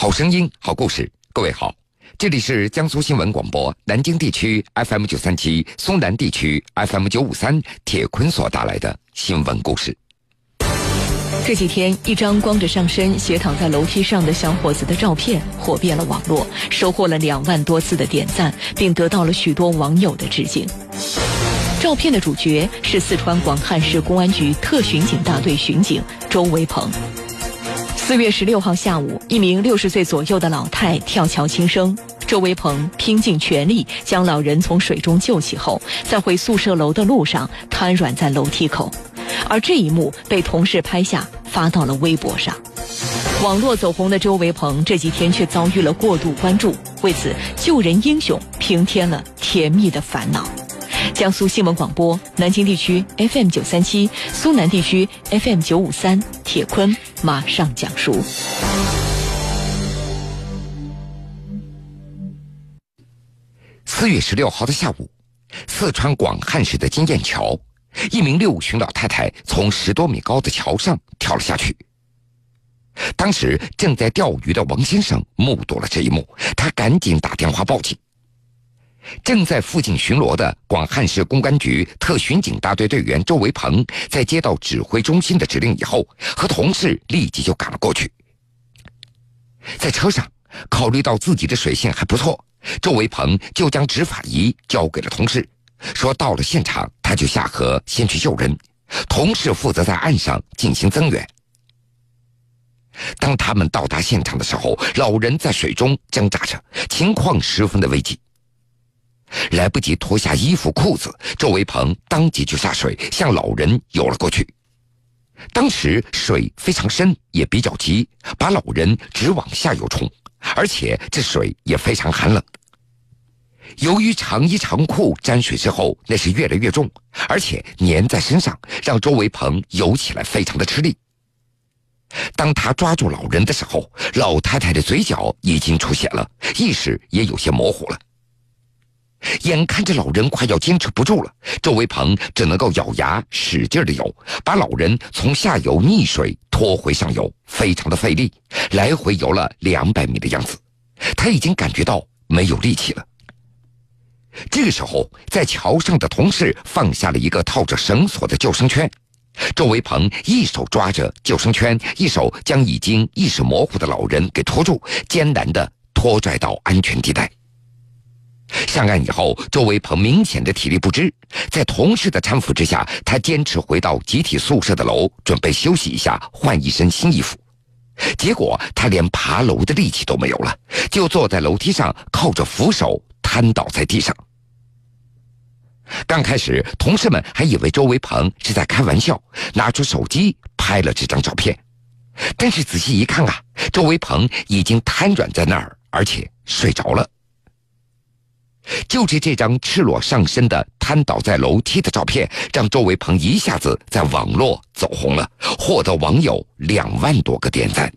好声音，好故事。各位好，这里是江苏新闻广播南京地区 FM 九三七、松南地区 FM 九五三，铁坤所带来的新闻故事。这几天，一张光着上身、斜躺在楼梯上的小伙子的照片火遍了网络，收获了两万多次的点赞，并得到了许多网友的致敬。照片的主角是四川广汉市公安局特巡警大队巡警周维鹏。四月十六号下午，一名六十岁左右的老太跳桥轻生，周维鹏拼尽全力将老人从水中救起后，在回宿舍楼的路上瘫软在楼梯口，而这一幕被同事拍下发到了微博上。网络走红的周维鹏这几天却遭遇了过度关注，为此救人英雄平添了甜蜜的烦恼。江苏新闻广播南京地区 FM 九三七，苏南地区 FM 九五三，铁坤马上讲述。四月十六号的下午，四川广汉市的金雁桥，一名六旬老太太从十多米高的桥上跳了下去。当时正在钓鱼的王先生目睹了这一幕，他赶紧打电话报警。正在附近巡逻的广汉市公安局特巡警大队队员周维鹏，在接到指挥中心的指令以后，和同事立即就赶了过去。在车上，考虑到自己的水性还不错，周维鹏就将执法仪交给了同事，说到了现场他就下河先去救人，同事负责在岸上进行增援。当他们到达现场的时候，老人在水中挣扎着，情况十分的危急。来不及脱下衣服裤子，周维鹏当即就下水向老人游了过去。当时水非常深，也比较急，把老人直往下游冲，而且这水也非常寒冷。由于长衣长裤沾水之后那是越来越重，而且粘在身上，让周维鹏游起来非常的吃力。当他抓住老人的时候，老太太的嘴角已经出血了，意识也有些模糊了。眼看着老人快要坚持不住了，周维鹏只能够咬牙使劲的游，把老人从下游溺水拖回上游，非常的费力，来回游了两百米的样子，他已经感觉到没有力气了。这个时候，在桥上的同事放下了一个套着绳索的救生圈，周维鹏一手抓着救生圈，一手将已经意识模糊的老人给拖住，艰难的拖拽到安全地带。上岸以后，周维鹏明显的体力不支，在同事的搀扶之下，他坚持回到集体宿舍的楼，准备休息一下，换一身新衣服。结果他连爬楼的力气都没有了，就坐在楼梯上，靠着扶手瘫倒在地上。刚开始，同事们还以为周维鹏是在开玩笑，拿出手机拍了这张照片。但是仔细一看啊，周维鹏已经瘫软在那儿，而且睡着了。就是这张赤裸上身的瘫倒在楼梯的照片，让周维鹏一下子在网络走红了，获得网友两万多个点赞。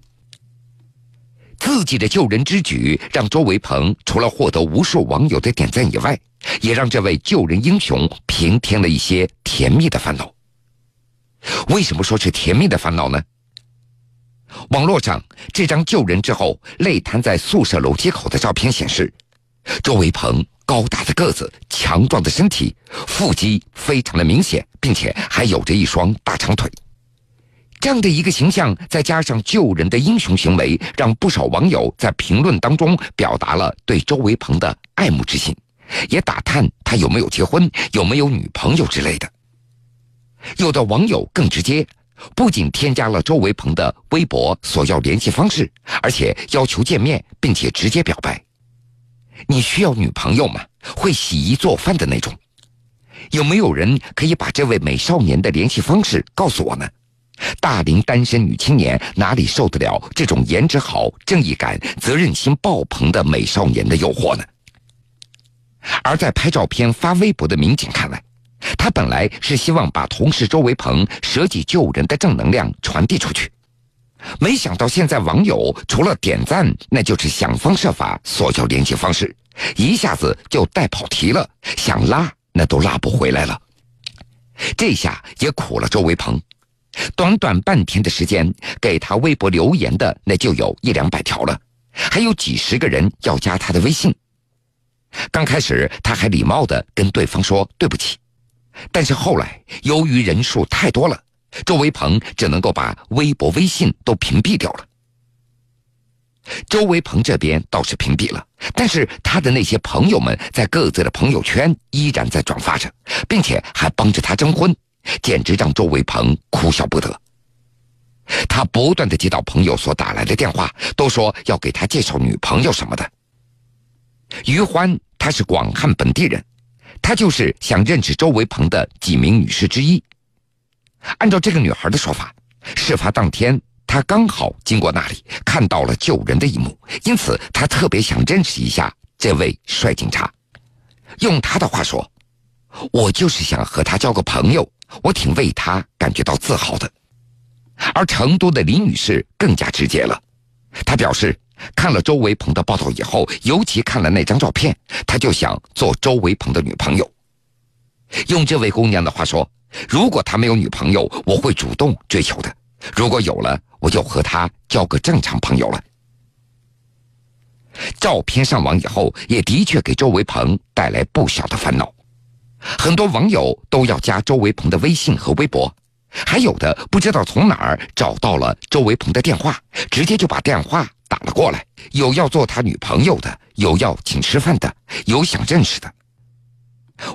自己的救人之举，让周维鹏除了获得无数网友的点赞以外，也让这位救人英雄平添了一些甜蜜的烦恼。为什么说是甜蜜的烦恼呢？网络上这张救人之后累瘫在宿舍楼梯口的照片显示，周维鹏。高大的个子，强壮的身体，腹肌非常的明显，并且还有着一双大长腿。这样的一个形象，再加上救人的英雄行为，让不少网友在评论当中表达了对周维鹏的爱慕之心，也打探他有没有结婚、有没有女朋友之类的。有的网友更直接，不仅添加了周维鹏的微博索要联系方式，而且要求见面，并且直接表白。你需要女朋友吗？会洗衣做饭的那种？有没有人可以把这位美少年的联系方式告诉我呢？大龄单身女青年哪里受得了这种颜值好、正义感、责任心爆棚的美少年的诱惑呢？而在拍照片发微博的民警看来，他本来是希望把同事周维鹏舍己救人的正能量传递出去。没想到现在网友除了点赞，那就是想方设法索要联系方式，一下子就带跑题了，想拉那都拉不回来了。这下也苦了周维鹏，短短半天的时间，给他微博留言的那就有一两百条了，还有几十个人要加他的微信。刚开始他还礼貌的跟对方说对不起，但是后来由于人数太多了，周维鹏只能够把微博、微信都屏蔽掉了。周维鹏这边倒是屏蔽了，但是他的那些朋友们在各自的朋友圈依然在转发着，并且还帮着他征婚，简直让周维鹏哭笑不得。他不断的接到朋友所打来的电话，都说要给他介绍女朋友什么的。于欢，她是广汉本地人，她就是想认识周维鹏的几名女士之一。按照这个女孩的说法，事发当天她刚好经过那里，看到了救人的一幕，因此她特别想认识一下这位帅警察。用她的话说：“我就是想和他交个朋友，我挺为他感觉到自豪的。”而成都的李女士更加直接了，她表示看了周维鹏的报道以后，尤其看了那张照片，她就想做周维鹏的女朋友。用这位姑娘的话说：“如果他没有女朋友，我会主动追求的；如果有了，我就和他交个正常朋友了。”照片上网以后，也的确给周维鹏带来不小的烦恼，很多网友都要加周维鹏的微信和微博。还有的不知道从哪儿找到了周维鹏的电话，直接就把电话打了过来，有要做他女朋友的，有要请吃饭的，有想认识的。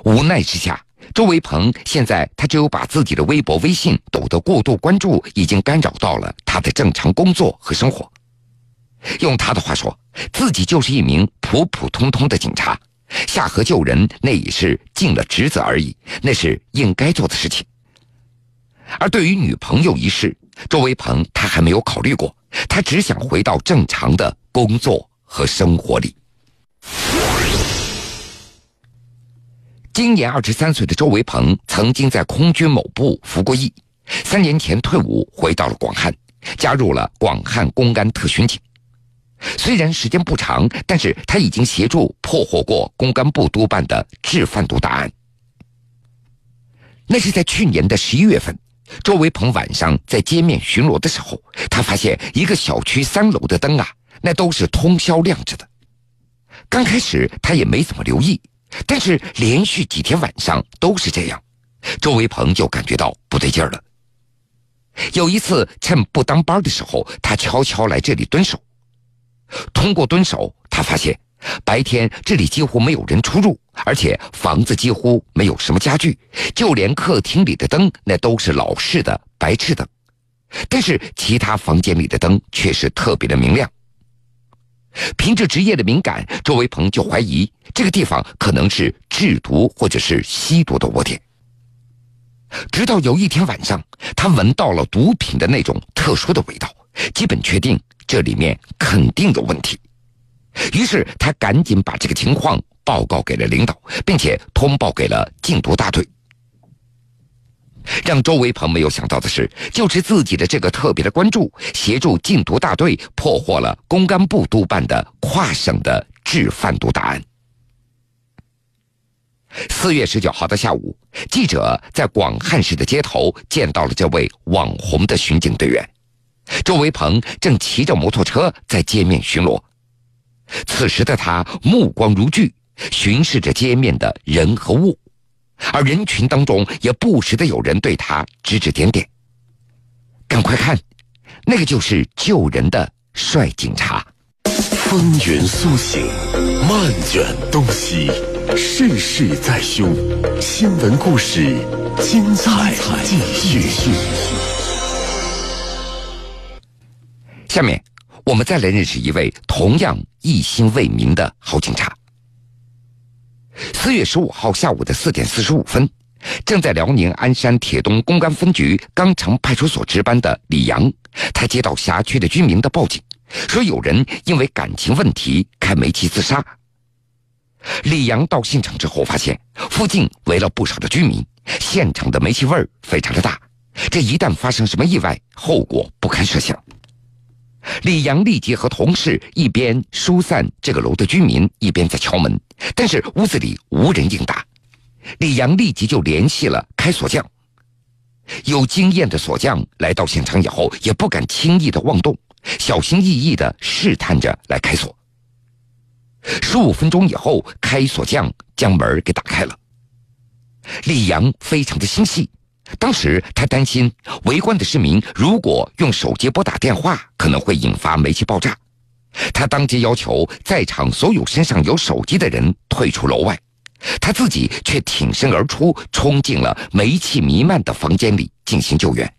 无奈之下，周维鹏现在他只有把自己的微博、微信抖得过度关注，已经干扰到了他的正常工作和生活。用他的话说，自己就是一名普普通通的警察，下河救人那也是尽了职责而已，那是应该做的事情。而对于女朋友一事，周维鹏他还没有考虑过，他只想回到正常的工作和生活里。今年二十三岁的周维鹏曾经在空军某部服过役，三年前退伍回到了广汉，加入了广汉公安特巡警。虽然时间不长，但是他已经协助破获过公安部督办的制贩毒大案。那是在去年的十一月份。周维鹏晚上在街面巡逻的时候，他发现一个小区三楼的灯啊，那都是通宵亮着的。刚开始他也没怎么留意，但是连续几天晚上都是这样，周维鹏就感觉到不对劲儿了。有一次趁不当班的时候，他悄悄来这里蹲守。通过蹲守，他发现。白天这里几乎没有人出入，而且房子几乎没有什么家具，就连客厅里的灯那都是老式的白炽灯，但是其他房间里的灯却是特别的明亮。凭着职业的敏感，周维鹏就怀疑这个地方可能是制毒或者是吸毒的窝点。直到有一天晚上，他闻到了毒品的那种特殊的味道，基本确定这里面肯定有问题。于是他赶紧把这个情况报告给了领导，并且通报给了禁毒大队。让周维鹏没有想到的是，就是自己的这个特别的关注，协助禁毒大队破获了公安部督办的跨省的制贩毒大案。四月十九号的下午，记者在广汉市的街头见到了这位网红的巡警队员，周维鹏正骑着摩托车在街面巡逻。此时的他目光如炬，巡视着街面的人和物，而人群当中也不时的有人对他指指点点。赶快看，那个就是救人的帅警察。风云苏醒，漫卷东西，世事在胸。新闻故事，精彩继续。下面。我们再来认识一位同样一心为民的好警察。四月十五号下午的四点四十五分，正在辽宁鞍山铁东公安分局钢城派出所值班的李阳，他接到辖区的居民的报警，说有人因为感情问题开煤气自杀。李阳到现场之后，发现附近围了不少的居民，现场的煤气味非常的大，这一旦发生什么意外，后果不堪设想。李阳立即和同事一边疏散这个楼的居民，一边在敲门，但是屋子里无人应答。李阳立即就联系了开锁匠。有经验的锁匠来到现场以后，也不敢轻易的妄动，小心翼翼的试探着来开锁。十五分钟以后，开锁匠将门给打开了。李阳非常的心细，当时他担心围观的市民如果用手机拨打电话，可能会引发煤气爆炸。他当即要求在场所有身上有手机的人退出楼外，他自己却挺身而出，冲进了煤气弥漫的房间里进行救援。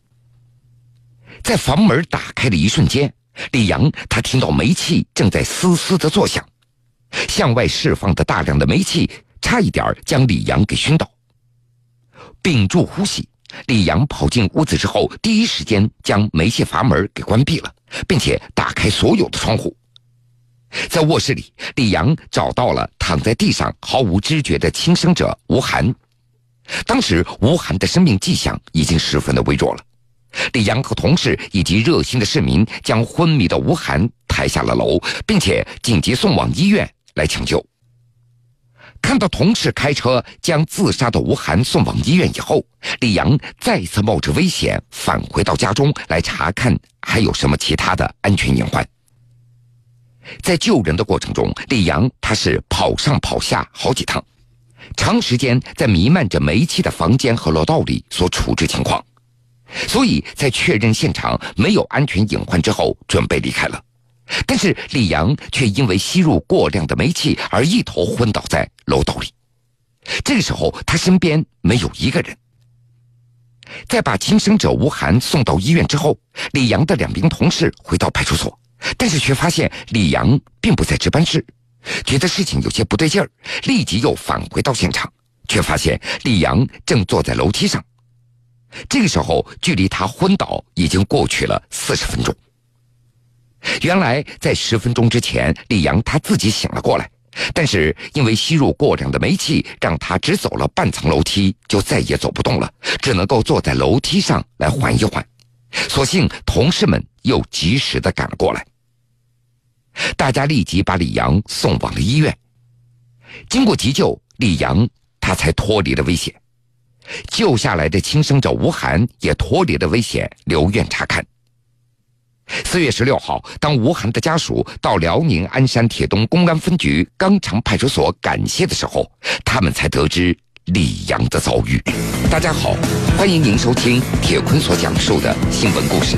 在房门打开的一瞬间，李阳他听到煤气正在嘶嘶的作响，向外释放的大量的煤气差一点将李阳给熏倒。屏住呼吸，李阳跑进屋子之后，第一时间将煤气阀门给关闭了，并且打开所有的窗户。在卧室里，李阳找到了躺在地上毫无知觉的轻生者吴涵。当时，吴涵的生命迹象已经十分的微弱了。李阳和同事以及热心的市民将昏迷的吴涵抬下了楼，并且紧急送往医院来抢救。看到同事开车将自杀的吴涵送往医院以后，李阳再次冒着危险返回到家中来查看还有什么其他的安全隐患。在救人的过程中，李阳他是跑上跑下好几趟，长时间在弥漫着煤气的房间和楼道里所处置情况，所以在确认现场没有安全隐患之后，准备离开了。但是李阳却因为吸入过量的煤气而一头昏倒在楼道里。这个时候，他身边没有一个人。在把轻生者吴涵送到医院之后，李阳的两名同事回到派出所。但是却发现李阳并不在值班室，觉得事情有些不对劲儿，立即又返回到现场，却发现李阳正坐在楼梯上。这个时候，距离他昏倒已经过去了四十分钟。原来，在十分钟之前，李阳他自己醒了过来，但是因为吸入过量的煤气，让他只走了半层楼梯就再也走不动了，只能够坐在楼梯上来缓一缓。所幸同事们又及时的赶了过来，大家立即把李阳送往了医院。经过急救，李阳他才脱离了危险。救下来的轻生者吴涵也脱离了危险，留院查看。四月十六号，当吴涵的家属到辽宁鞍山铁东公安分局钢城派出所感谢的时候，他们才得知。李阳的遭遇。大家好，欢迎您收听铁坤所讲述的新闻故事。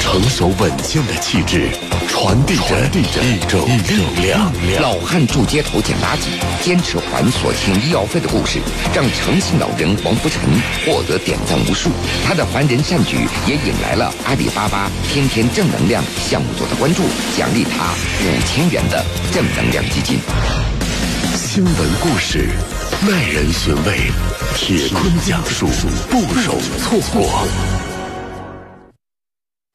成熟稳健的气质，传递着一种力量。老汉住街头捡垃圾，坚持还所欠医药费的故事，让诚信老人王福成获得点赞无数。他的凡人善举也引来了阿里巴巴天天正能量项目组的关注，奖励他五千元的正能量基金。新闻故事。耐人寻味，铁坤讲述，不容错过。